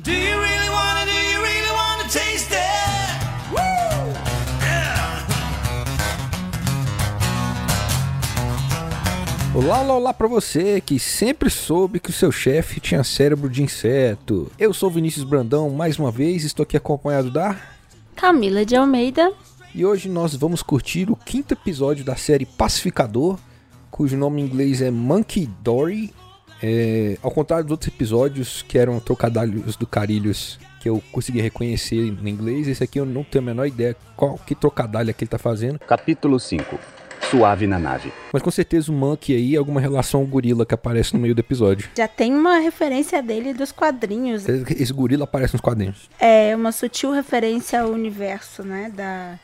Do you really wanna, do you really wanna taste it? Woo! Yeah! Olá, olá, olá pra você que sempre soube que o seu chefe tinha cérebro de inseto. Eu sou Vinícius Brandão, mais uma vez, estou aqui acompanhado da... Camila de Almeida. E hoje nós vamos curtir o quinto episódio da série Pacificador, cujo nome em inglês é Monkey Dory. É, ao contrário dos outros episódios que eram trocadilhos do Carilhos que eu consegui reconhecer em inglês, esse aqui eu não tenho a menor ideia qual que trocadilho é que ele tá fazendo. Capítulo 5 Suave na nave. Mas com certeza o Monkey aí é alguma relação ao gorila que aparece no meio do episódio. Já tem uma referência dele dos quadrinhos. Esse gorila aparece nos quadrinhos. É uma sutil referência ao universo, né, da,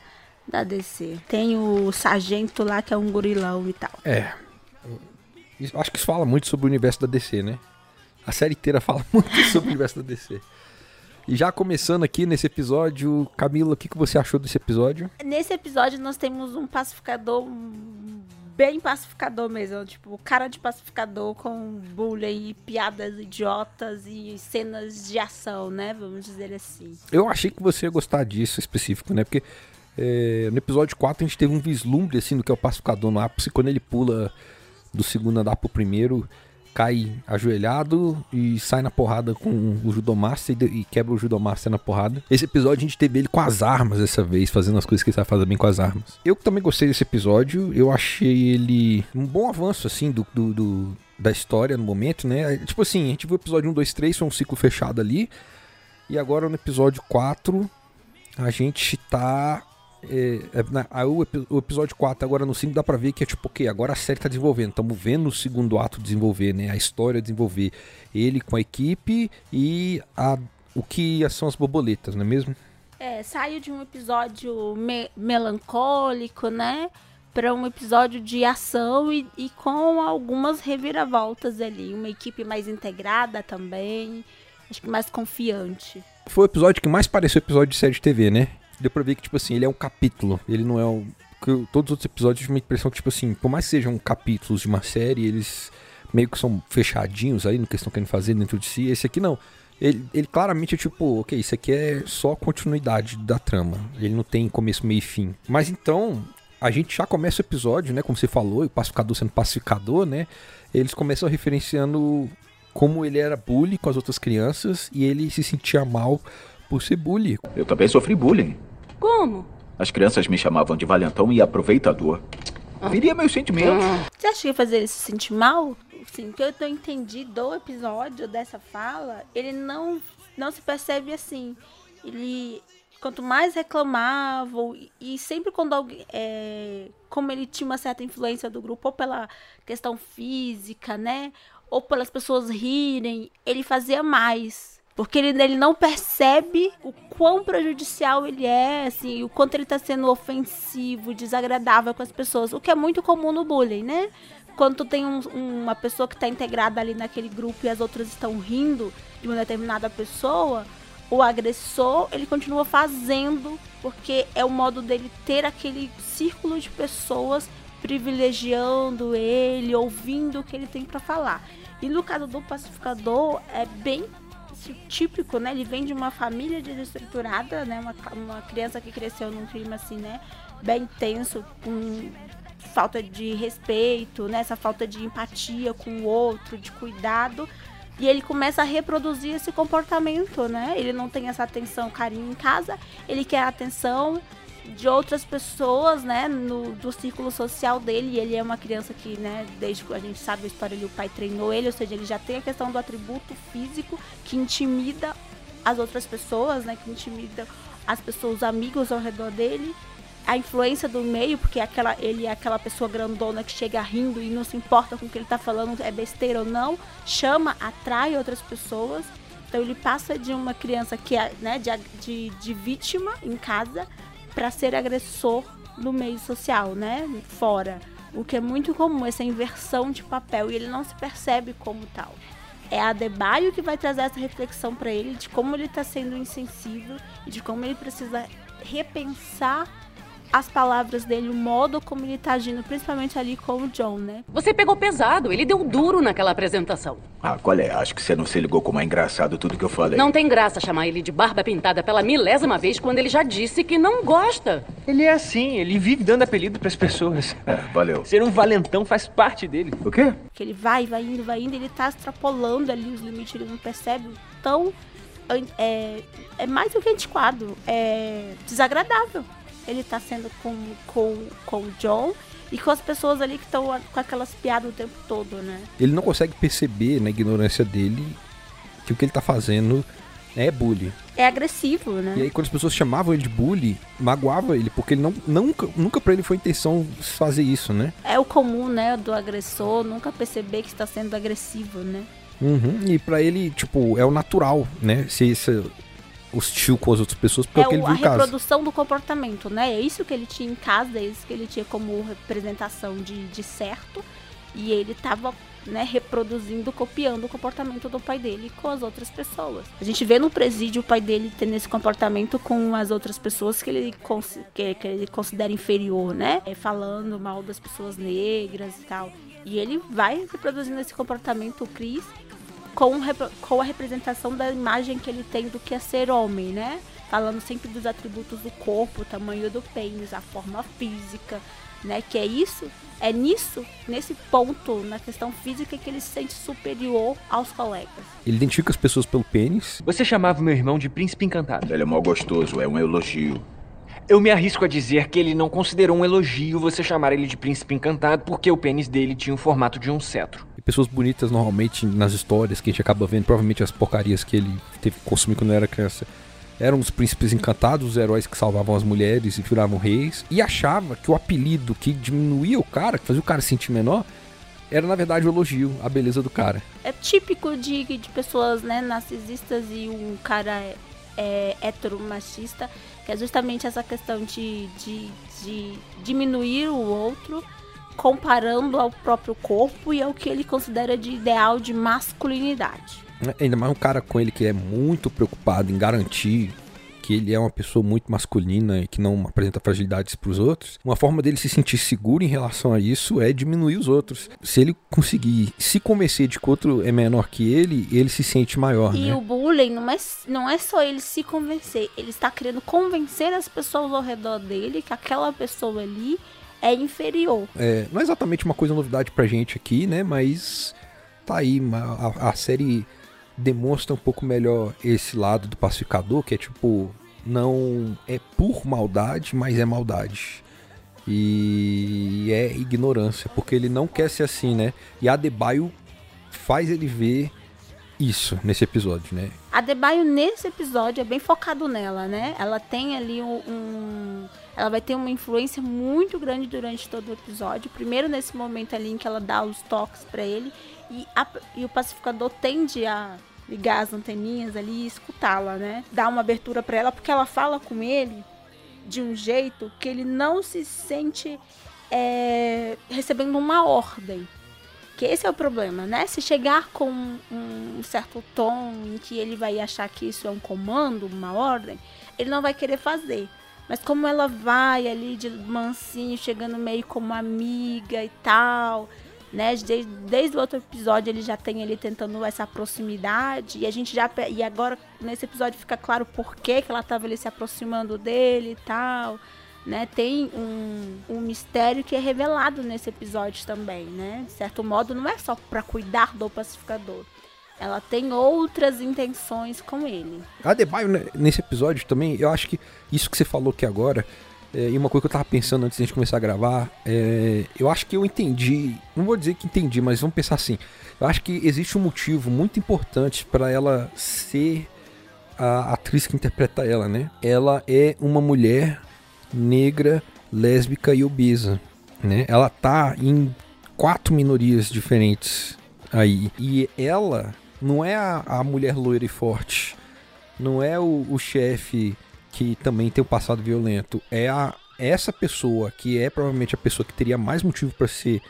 da DC. Tem o sargento lá que é um gorilão e tal. É. Acho que isso fala muito sobre o universo da DC, né? A série inteira fala muito sobre o universo da DC. E já começando aqui nesse episódio, Camila, o que, que você achou desse episódio? Nesse episódio nós temos um pacificador bem pacificador mesmo, tipo, cara de pacificador com bullying e piadas idiotas e cenas de ação, né, vamos dizer assim. Eu achei que você ia gostar disso específico, né? Porque é, no episódio 4 a gente teve um vislumbre assim do que é o pacificador no ápice, quando ele pula do segundo andar pro primeiro, cai ajoelhado e sai na porrada com o Judomaster e, quebra o Judomaster na porrada. Esse episódio a gente teve ele com as armas dessa vez, fazendo as coisas que ele sabe fazer bem com as armas. Eu também gostei desse episódio, eu achei ele um bom avanço assim do, do- do- da história no momento, né? Tipo assim, a gente viu o episódio 1, 2, 3, foi um ciclo fechado ali. E agora no episódio 4, a gente tá. É, é, aí o, epi- o episódio 4, agora no 5, dá pra ver que é tipo, ok, agora a série tá desenvolvendo. Estamos vendo o segundo ato desenvolver, né? A história desenvolver. Ele com a equipe e a, o que são as borboletas, não é mesmo? É, saiu de um episódio me- melancólico, né? Para um episódio de ação e, e com algumas reviravoltas ali. Uma equipe mais integrada também. Acho que mais confiante. Foi o episódio que mais pareceu episódio de série de TV, né? Deu pra ver que, tipo assim, ele é um capítulo. Ele não é um. eu- todos os outros episódios eu tive uma impressão que, tipo assim, por mais que sejam capítulos de uma série, eles meio que são fechadinhos aí no que estão querendo fazer dentro de si. Esse aqui não. Ele, ele claramente é tipo, ok, isso aqui é só continuidade da trama. Ele não tem começo, meio e fim. Mas então, a gente já começa o episódio, né? Como você falou, e o pacificador sendo pacificador, né? Eles começam referenciando como ele era bully com as outras crianças e ele se sentia mal por ser bully. Eu também sofri bullying. Como? As crianças me chamavam de valentão e aproveitador. Viria meus sentimentos. Você acha que ia fazer ele se sentir mal? Sim, que eu tô entendi do episódio dessa fala, ele não não se percebe assim. Ele quanto mais reclamava e- e sempre quando alguém é, como ele tinha uma certa influência do grupo ou pela questão física, né, ou pelas pessoas rirem, ele fazia mais. Porque ele, ele não percebe o quão prejudicial ele é, assim, o quanto ele tá sendo ofensivo, desagradável com as pessoas. O que é muito comum no bullying, né? Quando tu tem um- uma pessoa que tá integrada ali naquele grupo e as outras estão rindo de uma determinada pessoa, o agressor, ele continua fazendo, porque é o modo dele ter aquele círculo de pessoas privilegiando ele, ouvindo o que ele tem pra falar. E no caso do pacificador, é bem típico, né? Ele vem de uma família desestruturada, né? Uma, uma criança que cresceu num clima assim, né? Bem tenso, com falta de respeito, né? Essa falta de empatia com o outro, de cuidado. E ele começa a reproduzir esse comportamento, né? Ele não tem essa atenção, carinho em casa, ele quer atenção de outras pessoas, né, no, do círculo social dele, ele é uma criança que, né, desde que a gente sabe a história, ele, o pai treinou ele, ou seja, ele já tem a questão do atributo físico que intimida as outras pessoas, né, que intimida as pessoas, os amigos ao redor dele, a influência do meio, porque aquela, ele é aquela pessoa grandona que chega rindo e não se importa com o que ele tá falando, é besteira ou não, chama, atrai outras pessoas. Então ele passa de uma criança que é né, de, de, de vítima em casa para ser agressor no meio social, né? Fora. O que é muito comum, essa inversão de papel, e ele não se percebe como tal. É a Adebayo que vai trazer essa reflexão para ele de como ele está sendo insensível e de como ele precisa repensar as palavras dele, o modo como ele tá agindo, principalmente ali com o John, né? Você pegou pesado, ele deu duro naquela apresentação. Ah, qual é? Acho que você não se ligou como é engraçado tudo que eu falei. Não tem graça chamar ele de barba pintada pela milésima vez quando ele já disse que não gosta. Ele é assim, ele vive dando apelido pras pessoas. É, valeu. Ser um valentão faz parte dele. O quê? Que ele vai, vai indo, vai indo, ele tá extrapolando ali os limites, ele não percebe o tão. É, é mais do que antiquado, é desagradável. Ele tá sendo com, com, com o John e com as pessoas ali que estão com aquelas piadas o tempo todo, né? Ele não consegue perceber, na ignorância dele, que o que ele tá fazendo é bullying. É agressivo, né? E aí quando as pessoas chamavam ele de bully, magoava ele, porque ele não, nunca, nunca pra ele foi intenção fazer isso, né? É o comum, né, do agressor nunca perceber que está sendo agressivo, né? Uhum. E pra ele, tipo, é o natural, né? Ser esse hostil com as outras pessoas, porque é, é o ele a viu em casa. reprodução do comportamento, né? É isso que ele tinha em casa, é isso que ele tinha como representação de, de certo. E ele tava né, reproduzindo, copiando o comportamento do pai dele com as outras pessoas. A gente vê no presídio o pai dele tendo esse comportamento com as outras pessoas que ele, que, que ele considera inferior, né? É, falando mal das pessoas negras e tal. E ele vai reproduzindo esse comportamento, o Chris, com, com a representação da imagem que ele tem do que é ser homem, né? Falando sempre dos atributos do corpo, o tamanho do pênis, a forma física, né? Que é isso, é nisso, nesse ponto, na questão física, que ele se sente superior aos colegas. Ele identifica as pessoas pelo pênis. Você chamava meu irmão de príncipe encantado. Ele é mal gostoso, é um elogio. Eu me arrisco a dizer que ele não considerou um elogio você chamar ele de príncipe encantado porque o pênis dele tinha o formato de um cetro. E pessoas bonitas, normalmente, nas histórias que a gente acaba vendo, provavelmente as porcarias que ele teve que consumir quando era criança, eram os príncipes encantados, os heróis que salvavam as mulheres e viravam reis. E achava que o apelido que diminuía o cara, que fazia o cara se sentir menor, era na verdade o elogio, a beleza do cara. É típico de, de pessoas né, narcisistas e um cara é, é, heteromachista, que é justamente essa questão de, de, de diminuir o outro, comparando ao próprio corpo e ao que ele considera de ideal de masculinidade. Ainda mais um cara com ele que é muito preocupado em garantir que ele é uma pessoa muito masculina e que não apresenta fragilidades para os outros, uma forma dele se sentir seguro em relação a isso é diminuir os outros. Se ele conseguir se convencer de que outro é menor que ele, ele se sente maior. E né? o bullying não é, não é só ele se convencer, ele está querendo convencer as pessoas ao redor dele que aquela pessoa ali é inferior. É, não é exatamente uma coisa novidade pra gente aqui, né? Mas tá aí, a, a série demonstra um pouco melhor esse lado do pacificador, que é tipo, não é por maldade, mas é maldade. E é ignorância, porque ele não quer ser assim, né? E a Debaio faz ele ver isso nesse episódio, né? A Debaio nesse episódio é bem focado nela, né? Ela tem ali um, um, ela vai ter uma influência muito grande durante todo o episódio. Primeiro nesse momento ali em que ela dá os toques para ele e, a, e o pacificador tende a ligar as anteninhas ali e escutá-la, né? Dar uma abertura para ela porque ela fala com ele de um jeito que ele não se sente é, recebendo uma ordem. Que esse é o problema, né? Se chegar com um certo tom em que ele vai achar que isso é um comando, uma ordem, ele não vai querer fazer. Mas como ela vai ali de mansinho, chegando meio como amiga e tal, né? Desde, desde o outro episódio ele já tem ele tentando essa proximidade e a gente já e agora nesse episódio fica claro por que, que ela estava ali se aproximando dele e tal, né? Tem um, um mistério que é revelado nesse episódio também, né? De certo modo não é só para cuidar do pacificador. Ela tem outras intenções com ele. A Debaio, né, nesse episódio também, eu acho que isso que você falou aqui agora é, e uma coisa que eu tava pensando antes de a gente começar a gravar, é, eu acho que eu entendi, não vou dizer que entendi, mas vamos pensar assim. Eu acho que existe um motivo muito importante para ela ser a atriz que interpreta ela, né? Ela é uma mulher negra, lésbica e obesa, né? Ela tá em quatro minorias diferentes aí. E ela não é a, a mulher loira e forte, não é o, o chefe que também tem um passado violento é a essa pessoa que é provavelmente a pessoa que teria mais motivo para ser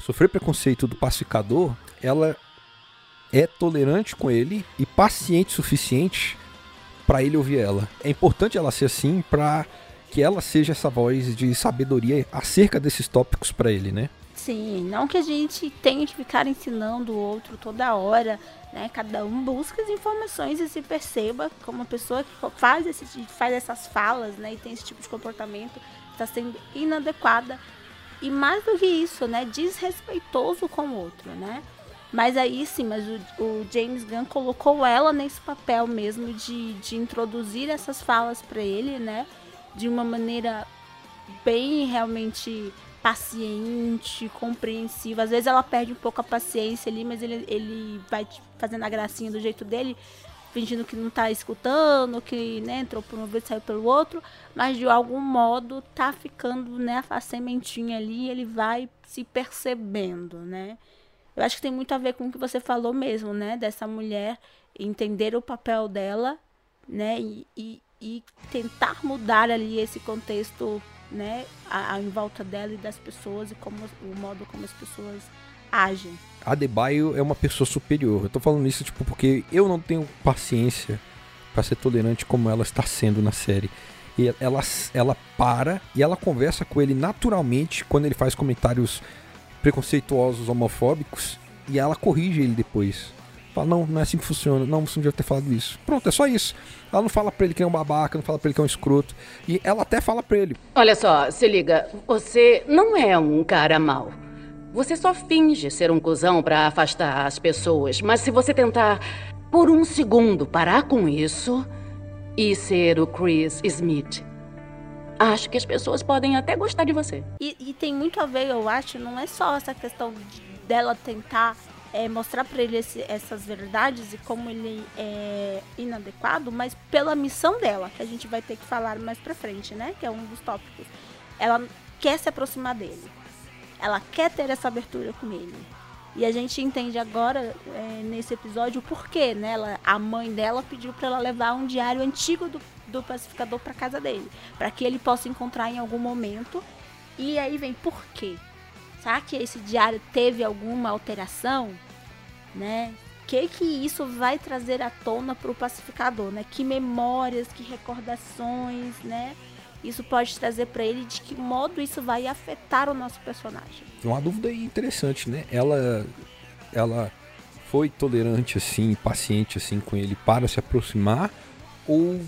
sofrer preconceito do pacificador, ela é tolerante com ele e paciente o suficiente para ele ouvir ela. É importante ela ser assim para que ela seja essa voz de sabedoria acerca desses tópicos pra ele, né? Sim, não que a gente tenha que ficar ensinando o outro toda hora, né? Cada um busca as informações e se perceba como uma pessoa que faz, esse, faz essas falas, né? E tem esse tipo de comportamento, está sendo inadequada. E mais do que isso, né? Desrespeitoso com o outro, né? Mas aí sim, mas o, o James Gunn colocou ela nesse papel mesmo de, de introduzir essas falas para ele, né? De uma maneira bem realmente paciente, compreensiva. Às vezes ela perde um pouco a paciência ali, mas ele, ele vai fazendo a gracinha do jeito dele, fingindo que não tá escutando, que né, entrou por um ouvido e saiu pelo outro, mas de algum modo tá ficando né, a sementinha ali, ele vai se percebendo, né? Eu acho que tem muito a ver com o que você falou mesmo, né? Dessa mulher entender o papel dela, né? E, e, e tentar mudar ali esse contexto, né? A, a, em volta dela e das pessoas e como o modo como as pessoas agem. A Debaio é uma pessoa superior. Eu tô falando isso tipo porque eu não tenho paciência para ser tolerante como ela está sendo na série. E ela, ela para e ela conversa com ele naturalmente quando ele faz comentários preconceituosos, homofóbicos, e ela corrige ele depois. Fala, não, não é assim que funciona, não, você não devia ter falado isso. Pronto, é só isso. Ela não fala pra ele que é um babaca, não fala pra ele que é um escroto. E ela até fala pra ele. Olha só, se liga, você não é um cara mau. Você só finge ser um cuzão para afastar as pessoas, mas se você tentar por um segundo parar com isso e ser o Chris Smith, acho que as pessoas podem até gostar de você. E, e tem muito a ver, eu acho, não é só essa questão de, dela tentar é, mostrar para ele esse, essas verdades e como ele é inadequado, mas pela missão dela, que a gente vai ter que falar mais pra frente, né? Que é um dos tópicos. Ela quer se aproximar dele. Ela quer ter essa abertura com ele. E a gente entende agora, é, nesse episódio, o porquê, né? Ela, a mãe dela pediu para ela levar um diário antigo do do pacificador para casa dele, para que ele possa encontrar em algum momento. E aí vem por quê? Será que esse diário teve alguma alteração, né? Que que isso vai trazer à tona para o pacificador, né? Que memórias, que recordações, né? Isso pode trazer para ele de que modo isso vai afetar o nosso personagem. Uma dúvida interessante, né? Ela ela foi tolerante assim, paciente assim com ele para se aproximar ou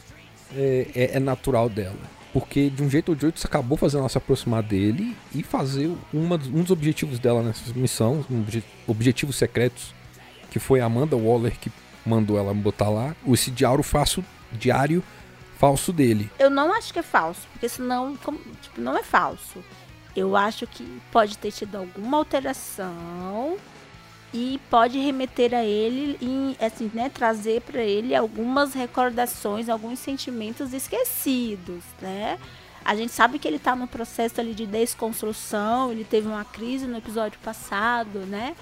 é, é, é, natural dela. Porque de um jeito ou de outro você acabou fazendo ela se aproximar dele e fazer uma, um dos objetivos dela nessa missão, um obje, objetivos secretos, que foi a Amanda Waller que mandou ela botar lá, esse diário falso, diário falso dele. Eu não acho que é falso, porque senão tipo, não é falso. Eu acho que pode ter tido alguma alteração e pode remeter a ele e assim, né, trazer para ele algumas recordações, alguns sentimentos esquecidos, né? A gente sabe que ele está no processo ali de desconstrução, ele teve uma crise no episódio passado, né?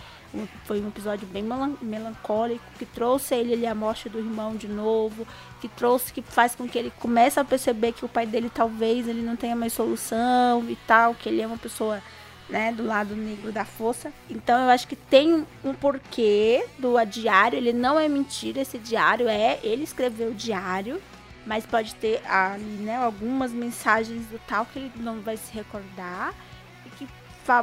foi um episódio bem melancólico que trouxe ele, ele a morte do irmão de novo, que trouxe que faz com que ele comece a perceber que o pai dele talvez ele não tenha mais solução e tal, que ele é uma pessoa né, do lado negro da força. Então eu acho que tem um porquê do diário, ele não é mentira, esse diário é, ele escreveu o diário, mas pode ter ali, né, algumas mensagens do tal que ele não vai se recordar e que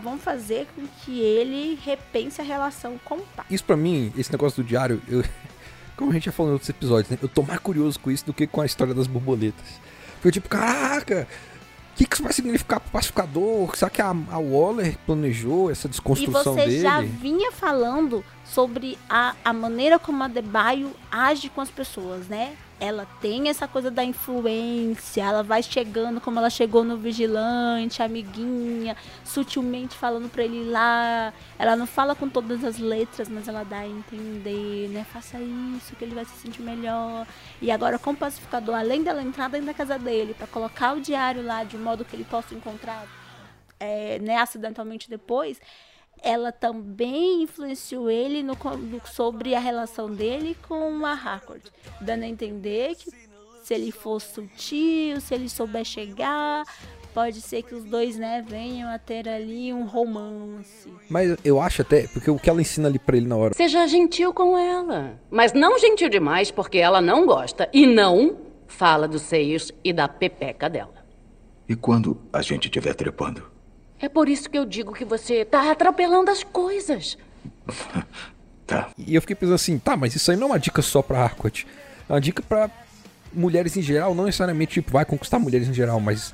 vão fazer com que ele repense a relação com o pai. Isso para mim, esse negócio do diário, eu, como a gente já falou em outros episódios, né, eu tô mais curioso com isso do que com a história das borboletas. Foi tipo, caraca, o que, que isso vai significar para o pacificador? Será que a, a, Waller planejou essa desconstrução dele? E você dele? já vinha falando sobre a, a maneira como a Debaio age com as pessoas, né? Ela tem essa coisa da influência, ela vai chegando como ela chegou no vigilante, amiguinha, sutilmente falando para ele lá. Ela não fala com todas as letras, mas ela dá a entender, né? Faça isso que ele vai se sentir melhor. E agora com o pacificador, além dela entrar dentro da casa dele para colocar o diário lá de modo que ele possa encontrar é, né, acidentalmente depois, ela também influenciou ele no, sobre a relação dele com a Harcourt, dando a entender que se ele for sutil, se ele souber chegar, pode ser que os dois, né, venham a ter ali um romance. Mas eu acho até, porque o que ela ensina ali pra ele na hora. Seja gentil com ela. Mas não gentil demais, porque ela não gosta. E não fala dos seios e da pepeca dela. E quando a gente estiver trepando? É por isso que eu digo que você tá atropelando as coisas. Tá. E eu fiquei pensando assim, tá, mas isso aí não é uma dica só pra Harcourt. É uma dica pra mulheres em geral, não necessariamente tipo, vai conquistar mulheres em geral, mas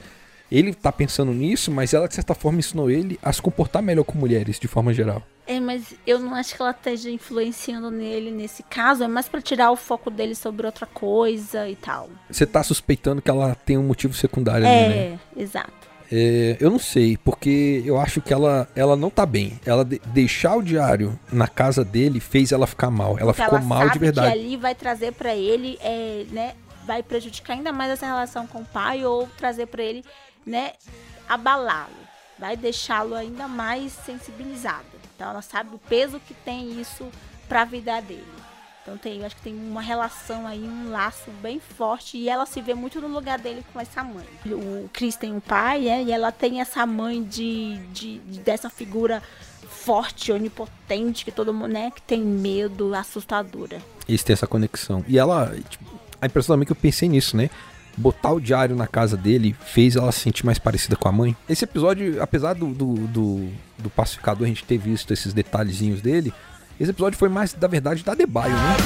ele tá pensando nisso, mas ela de certa forma ensinou ele a se comportar melhor com mulheres de forma geral. É, mas eu não acho que ela esteja influenciando nele nesse caso. É mais pra tirar o foco dele sobre outra coisa e tal. Você tá suspeitando que ela tem um motivo secundário ali, né? É, exato. É, eu não sei, porque eu acho que ela, ela não tá bem. Ela de- deixar o diário na casa dele fez ela ficar mal. Ela Porque ficou ela mal sabe de verdade. que ali vai trazer pra ele, é, né, vai prejudicar ainda mais essa relação com o pai ou trazer pra ele, né, abalá-lo, vai deixá-lo ainda mais sensibilizado. Então ela sabe o peso que tem isso pra vida dele. Então tem, eu acho que tem uma relação aí, um laço bem forte e ela se vê muito no lugar dele com essa mãe. O Chris tem um pai, é, e ela tem essa mãe de, de- de- dessa figura forte, onipotente, que todo mundo, né, que tem medo, assustadora. Eles têm essa conexão. E ela, tipo, a impressão também que eu pensei nisso, né? Botar o diário na casa dele fez ela se sentir mais parecida com a mãe. Esse episódio, apesar do, do, do, do pacificador a gente ter visto esses detalhezinhos dele, esse episódio foi mais, da verdade, da Debaio, né?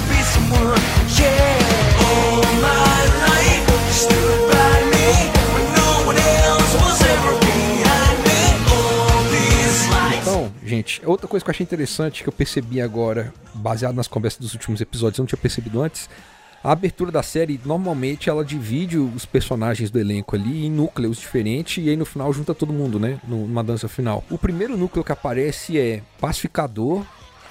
Então, gente, outra coisa que eu achei interessante que eu percebi agora, baseado nas conversas dos últimos episódios, eu não tinha percebido antes. A abertura da série, normalmente, ela divide os personagens do elenco ali em núcleos diferentes e aí no final junta todo mundo, né? nu- Numa dança final. O primeiro núcleo que aparece é Pacificador,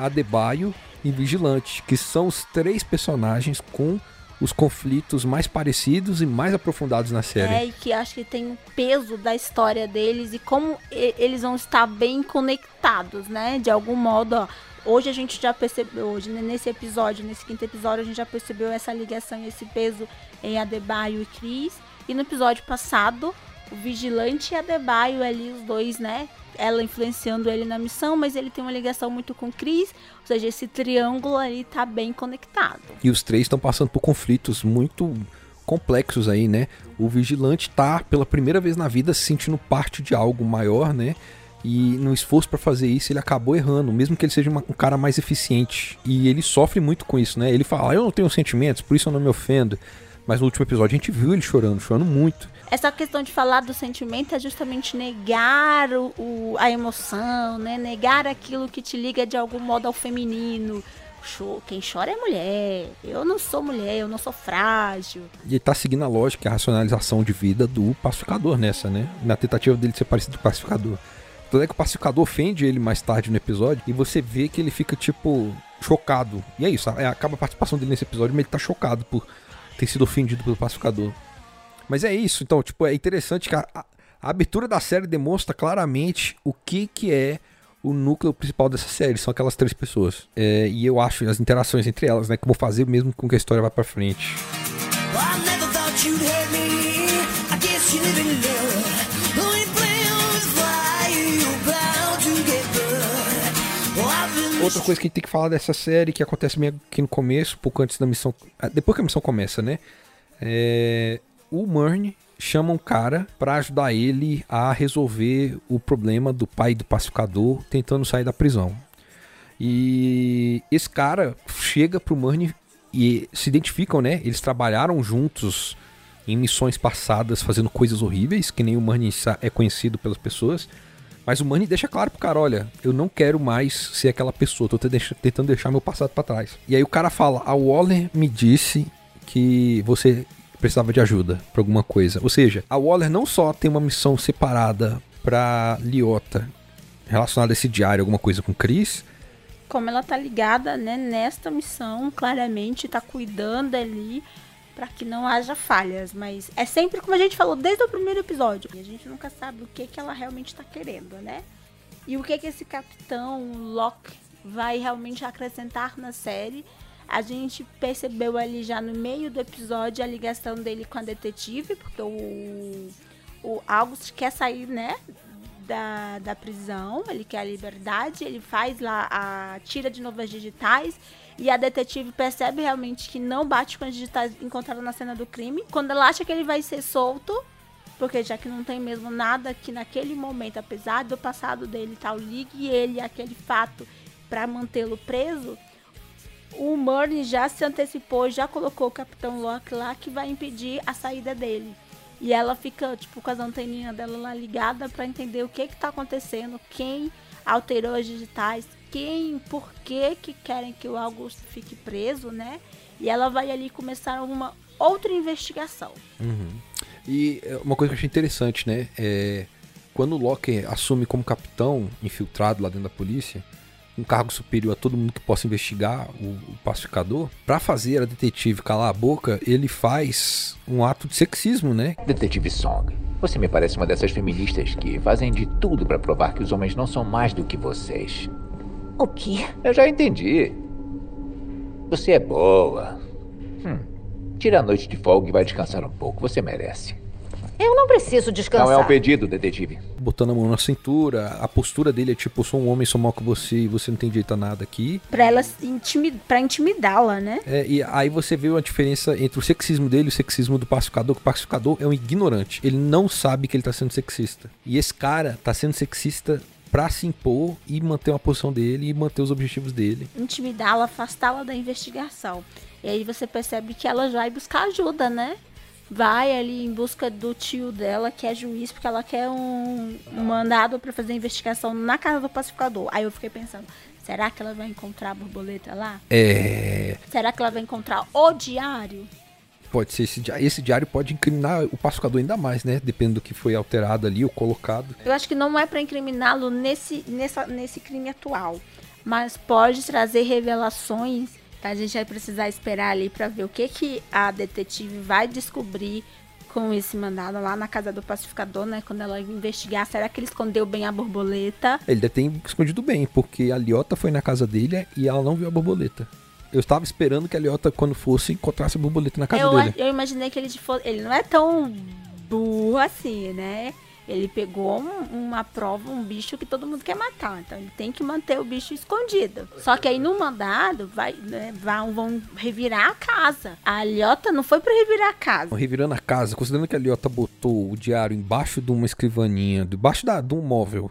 Adebayo e Vigilante, que são os três personagens com os conflitos mais parecidos e mais aprofundados na série. É, e que acho que tem o peso da história deles e como eles vão estar bem conectados, né? De algum modo, ó. Hoje a gente já percebeu, hoje, né, nesse episódio, nesse quinto episódio, a gente já percebeu essa ligação e esse peso em Adebayo e Cris. E no episódio passado, o Vigilante e Adebayo ali, os dois, né? Ela influenciando ele na missão, mas ele tem uma ligação muito com Cris. Ou seja, esse triângulo ali tá bem conectado. E os três estão passando por conflitos muito complexos aí, né? O vigilante tá pela primeira vez na vida se sentindo parte de algo maior, né? E no esforço pra fazer isso, ele acabou errando, mesmo que ele seja uma- um cara mais eficiente. E ele sofre muito com isso, né? Ele fala: "Ah, "Eu não tenho sentimentos, por isso eu não me ofendo". Mas no último episódio a gente viu ele chorando, chorando muito. Essa questão de falar do sentimento é justamente negar o, o- a emoção, né? Negar aquilo que te liga de algum modo ao feminino. Quem chora é mulher. Eu não sou mulher, eu não sou frágil. E ele tá seguindo a lógica e a racionalização de vida do pacificador nessa, né? Na tentativa dele de ser parecido com o pacificador. Tanto é que o pacificador ofende ele mais tarde no episódio e você vê que ele fica, tipo, chocado. E é isso, é, acaba a participação dele nesse episódio, mas ele tá chocado por ter sido ofendido pelo pacificador. Mas é isso, então, tipo, é interessante que a, a- abertura da série demonstra claramente o que que é o núcleo principal dessa série, são aquelas três pessoas. É, e eu acho as interações entre elas, né, vão fazer mesmo com que a história vá pra frente. I Outra coisa que a gente tem que falar dessa série, que acontece meio aqui no começo, pouco antes da missão. ah, Depois que a missão começa, né? É, o Murney chama um cara pra ajudar ele a resolver o problema do pai do pacificador tentando sair da prisão. E esse cara chega pro Murney e se identificam, né? Eles trabalharam juntos em missões passadas fazendo coisas horríveis, que nem o Murney sa- é conhecido pelas pessoas. Mas o Manny deixa claro pro cara, olha, eu não quero mais ser aquela pessoa, tô tentando deixar meu passado pra trás. E aí o cara fala, a Waller me disse que você precisava de ajuda pra alguma coisa. Ou seja, a Waller não só tem uma missão separada pra Liota relacionada a esse diário, alguma coisa com Chris, Como ela tá ligada, né, nesta missão, claramente tá cuidando ali pra que não haja falhas, mas é sempre como a gente falou desde o primeiro episódio. A gente nunca sabe o que que ela realmente tá querendo, né? E o que que esse capitão Locke vai realmente acrescentar na série. A gente percebeu ali já no meio do episódio a ligação dele com a detetive, porque o, o August quer sair, né, da, da prisão, ele quer a liberdade, ele faz lá a tira de novas digitais e a detetive percebe realmente que não bate com as digitais encontradas na cena do crime. Quando ela acha que ele vai ser solto, Porque já que não tem mesmo nada que naquele momento, apesar do passado dele tal, ligue ele aquele fato para mantê-lo preso, o Murney já se antecipou, já colocou o Capitão Locke lá que vai impedir a saída dele. E ela fica, tipo, com as anteninhas dela lá ligada para entender o que que tá acontecendo, quem alterou as digitais, quem, por que que querem que o Augusto fique preso, né? E ela vai ali começar uma outra investigação. E é, uma coisa que eu achei interessante, né? É, quando o Locke assume como capitão, infiltrado lá dentro da polícia, um cargo superior a todo mundo que possa investigar o, o pacificador, pra fazer a detetive calar a boca, ele faz um ato de sexismo, né? Detetive Song, você me parece uma dessas feministas que fazem de tudo pra provar que os homens não são mais do que vocês. O quê? Eu já entendi. Você é boa. Hum. Tira a noite de folga e vai descansar um pouco. Você merece. Eu não preciso descansar. Não é um pedido, detetive. Botando a mão na cintura, a postura dele é tipo, eu sou um homem, sou mal que você e você não tem direito a nada aqui. Pra ela se intimi pra intimidá-la, né? É, e aí você vê a diferença entre o sexismo dele e o sexismo do pacificador, que o pacificador é um ignorante. Ele não sabe que ele tá sendo sexista. E esse cara tá sendo sexista pra se impor e manter uma posição dele e manter os objetivos dele. Intimidá-la, afastá-la da investigação. E aí você percebe que ela vai buscar ajuda, né? Vai ali em busca do tio dela, que é juiz, porque ela quer um, um mandado pra fazer a investigação na casa do pacificador. Aí eu fiquei pensando, será que ela vai encontrar a borboleta lá? É. Será que ela vai encontrar o diário? Pode ser esse diário. Esse diário pode incriminar o pacificador ainda mais, né? Dependendo do que foi alterado ali ou colocado. Eu acho que não é pra incriminá-lo nesse, nessa, nesse crime atual, mas pode trazer revelações. que A gente vai precisar esperar ali pra ver o que, que a detetive vai descobrir com esse mandado lá na casa do pacificador, né? Quando ela investigar, será que ele escondeu bem a borboleta? Ele deve ter escondido bem, porque a Liota foi na casa dele e ela não viu a borboleta. Eu estava esperando que a Liota, quando fosse, encontrasse a borboleta na casa Eu, dele. eu imaginei que ele fosse. Ele não é tão burro assim, né? Ele pegou um- uma prova, um bicho que todo mundo quer matar. Então ele tem que manter o bicho escondido. Só que aí no mandado vai, né, vão, vão revirar a casa. A Alhota não foi pra revirar a casa. Revirando a casa, considerando que a Liota botou o diário embaixo de uma escrivaninha, debaixo da, de um móvel,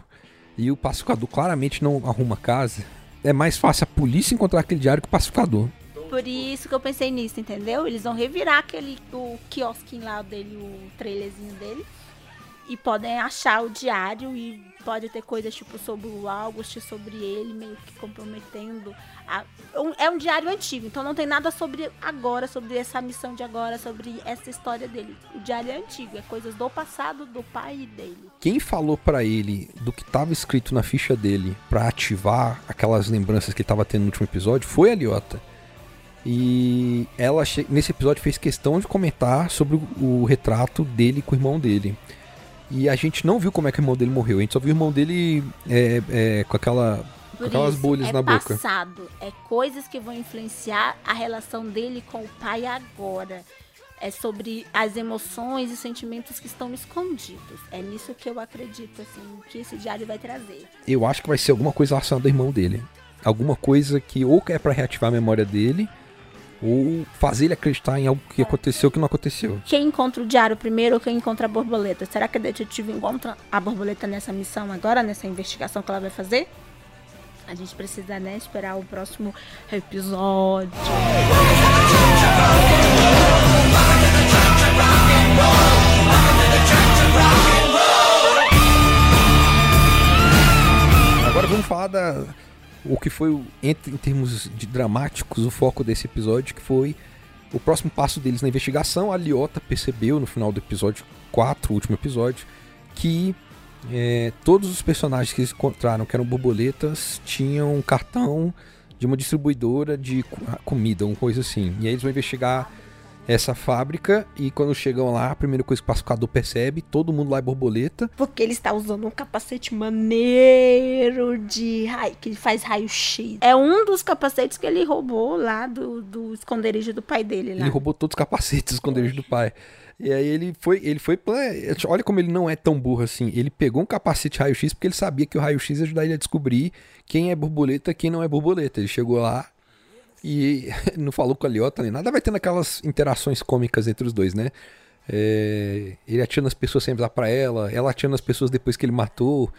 e o pacificador claramente não arruma a casa, é mais fácil a polícia encontrar aquele diário que o pacificador. Por isso que eu pensei nisso, entendeu? Eles vão revirar aquele o quiosquinho lá dele, o trailerzinho dele. E podem achar o diário e pode ter coisas tipo sobre o August, sobre ele, meio que comprometendo. a- é um diário antigo, então não tem nada sobre agora, sobre essa missão de agora, sobre essa história dele. O diário é antigo, é coisas do passado do pai dele. Quem falou pra ele do que estava escrito na ficha dele pra ativar aquelas lembranças que ele tava tendo no último episódio foi a Liota. E ela nesse episódio fez questão de comentar sobre o retrato dele com o irmão dele. E a gente não viu como é que o irmão dele morreu. A gente só viu o irmão dele é, é, com aquela com aquelas isso, bolhas é na boca. passado, é coisas que vão influenciar a relação dele com o pai agora. É sobre as emoções e sentimentos que estão escondidos. É nisso que eu acredito, assim, que esse diário vai trazer. Eu acho que vai ser alguma coisa relacionada ao irmão dele. Alguma coisa que ou é pra reativar a memória dele, ou fazer ele acreditar em algo que aconteceu que não aconteceu. Quem encontra o diário primeiro ou quem encontra a borboleta? Será que a detetive encontra a borboleta nessa missão agora, nessa investigação que ela vai fazer? A gente precisa, né, esperar o próximo episódio. Agora vamos falar da o que foi entre, em termos de dramáticos o foco desse episódio, que foi o próximo passo deles na investigação. A Liota percebeu no final do episódio 4, o último episódio, que é, todos os personagens que eles encontraram, que eram borboletas, tinham um cartão de uma distribuidora de co- comida, uma coisa assim. E aí eles vão investigar essa fábrica e quando chegam lá, a primeira coisa que o pacificador percebe, todo mundo lá é borboleta. Porque ele está usando um capacete maneiro de raio, que faz raio-x. É um dos capacetes que ele roubou lá do, do esconderijo do pai dele lá. Ele roubou todos os capacetes esconderijos do pai. E aí ele foi, ele foi, olha como ele não é tão burro assim. Ele pegou um capacete raio-x porque ele sabia que o raio-x ia ajudar ele a descobrir quem é borboleta e quem não é borboleta. Ele chegou lá e não falou com a Liota nem nada. Vai tendo aquelas interações cômicas entre os dois, né? É, ele atira nas pessoas sem avisar pra ela, ela atira nas pessoas depois que ele matou.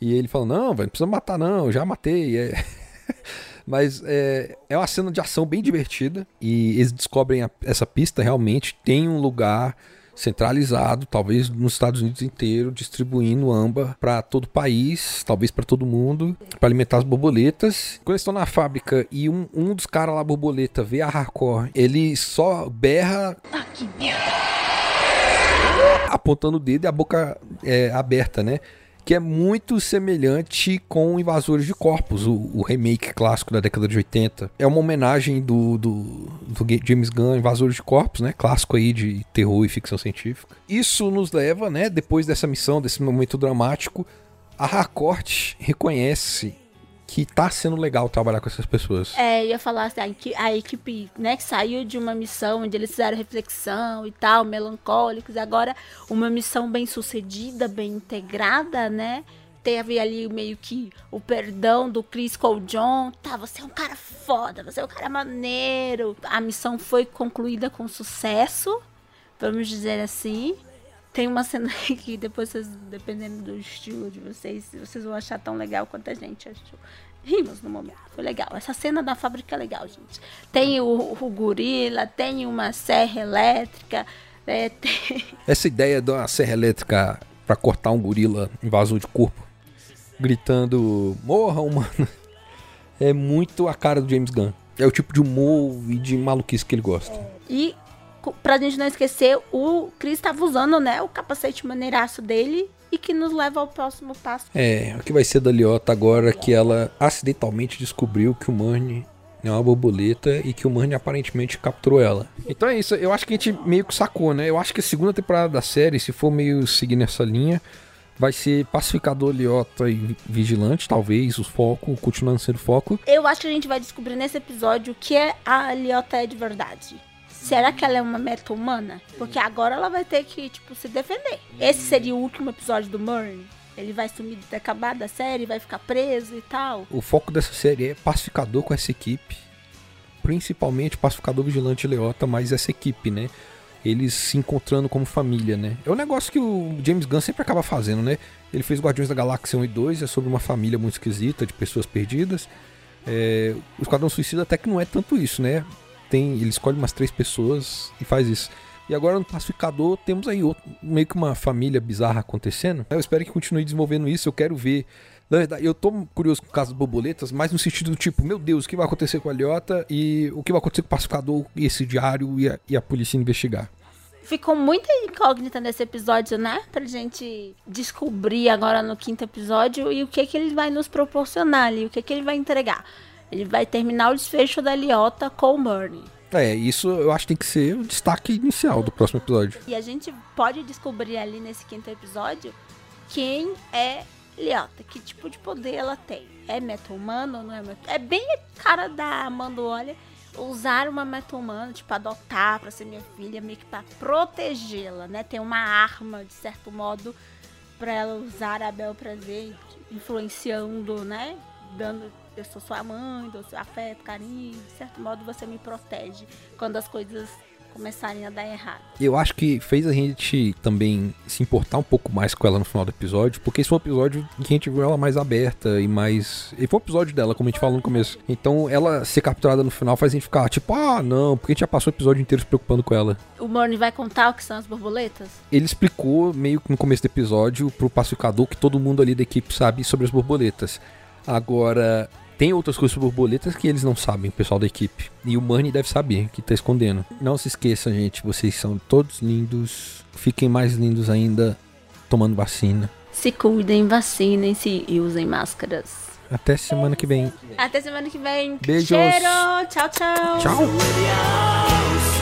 E ele fala: Não, velho, não precisa matar, não, já matei. É... Mas é, é uma cena de ação bem divertida. E eles descobrem a- essa pista realmente tem um lugar centralizado, talvez nos Estados Unidos inteiro, distribuindo âmbar para todo o país, talvez para todo mundo, para alimentar as borboletas. Quando eles estão na fábrica e um, um dos caras lá, borboleta, vê a Hardcore, ele só berra apontando o dedo e a boca é, aberta, né? Que é muito semelhante com Invasores de Corpos, o, o remake clássico da década de 80. É uma homenagem do, do, do James Gunn, Invasores de Corpos, né? Clássico aí de terror e ficção científica. Isso nos leva, né? Depois dessa missão, desse momento dramático, a Harcourt reconhece que tá sendo legal trabalhar com essas pessoas. É, eu ia falar assim, a equi- a equipe, né, que saiu de uma missão onde eles fizeram reflexão e tal, melancólicos, agora uma missão bem sucedida, bem integrada, né? Teve ali meio que o perdão do Chris Cole John. Tá, você é um cara foda, você é um cara maneiro. A missão foi concluída com sucesso, vamos dizer assim. Tem uma cena que depois vocês, dependendo do estilo de vocês, vocês vão achar tão legal quanto a gente achou. Rimos no momento, foi legal. Essa cena da fábrica é legal, gente. Tem o, o gorila, tem uma serra elétrica, é, tem... Essa ideia de uma serra elétrica pra cortar um gorila invasor de corpo, gritando morra humano, é muito a cara do James Gunn. É o tipo de humor e de maluquice que ele gosta. E pra gente não esquecer, o Chris estava usando, né, o capacete maneiraço dele e que nos leva ao próximo passo. É, o que vai ser da Liota agora que ela acidentalmente descobriu que o Marnie é uma borboleta e que o Marnie aparentemente capturou ela. Então é isso, eu acho que a gente meio que sacou, né? Eu acho que a segunda temporada da série, se for meio seguir nessa linha, vai ser pacificador, Liota e vigilante, talvez, o foco, continuando sendo foco. Eu acho que a gente vai descobrir nesse episódio o que é a Liota é de verdade. Será que ela é uma meta-humana? Porque agora ela vai ter que, tipo, se defender. Esse seria o último episódio do Murray. Ele vai sumir de ter acabado a série, vai ficar preso e tal. O foco dessa série é pacificador com essa equipe. Principalmente pacificador, vigilante Leota, mas essa equipe, né? Eles se encontrando como família, né? É um negócio que o James Gunn sempre acaba fazendo, né? Ele fez Guardiões da Galáxia 1 e 2, é sobre uma família muito esquisita de pessoas perdidas. É, o Esquadrão Suicida até que não é tanto isso, né? Tem, ele escolhe umas três pessoas e faz isso. E agora no Pacificador temos aí outro- meio que uma família bizarra acontecendo. Eu espero que continue desenvolvendo isso. Eu quero ver. Na verdade, eu tô curioso com o caso das borboletas, mas no sentido do tipo, meu Deus, o que vai acontecer com a Liota e o que vai acontecer com o Pacificador e esse diário e a, e a polícia investigar. Ficou muita incógnita nesse episódio, né? Pra gente descobrir agora no quinto episódio e o que que ele vai nos proporcionar ali, o que que ele vai entregar. Ele vai terminar o desfecho da Liota com o Murney. É, isso eu acho que tem que ser o destaque inicial do próximo episódio. E a gente pode descobrir ali nesse quinto episódio quem é Liota, que tipo de poder ela tem. É meta-humano ou não é meta É bem a cara da Amanda Waller usar uma meta-humana, tipo, adotar pra ser minha filha, meio que pra protegê-la, né? Tem uma arma, de certo modo, pra ela usar a bel prazer, influenciando, né? Dando, eu sou sua mãe, dou seu afeto, carinho, de certo modo você me protege quando as coisas começarem a dar errado. Eu acho que fez a gente também se importar um pouco mais com ela no final do episódio, porque esse foi um episódio em que a gente viu ela mais aberta e mais. E foi um episódio dela, como a gente falou no começo. Então ela ser capturada no final faz a gente ficar tipo, ah, não, porque a gente já passou o episódio inteiro se preocupando com ela. O Morny vai contar o que são as borboletas? Ele explicou meio que no começo do episódio pro pacificador que todo mundo ali da equipe sabe sobre as borboletas. Agora, tem outras coisas sobre borboletas que eles não sabem, o pessoal da equipe. E o Manny deve saber, que tá escondendo. Não se esqueça, gente, vocês são todos lindos. Fiquem mais lindos ainda tomando vacina. Se cuidem, vacinem-se e usem máscaras. Até semana que vem. Até semana que vem. Beijos. Cheiro. Tchau, tchau. Tchau.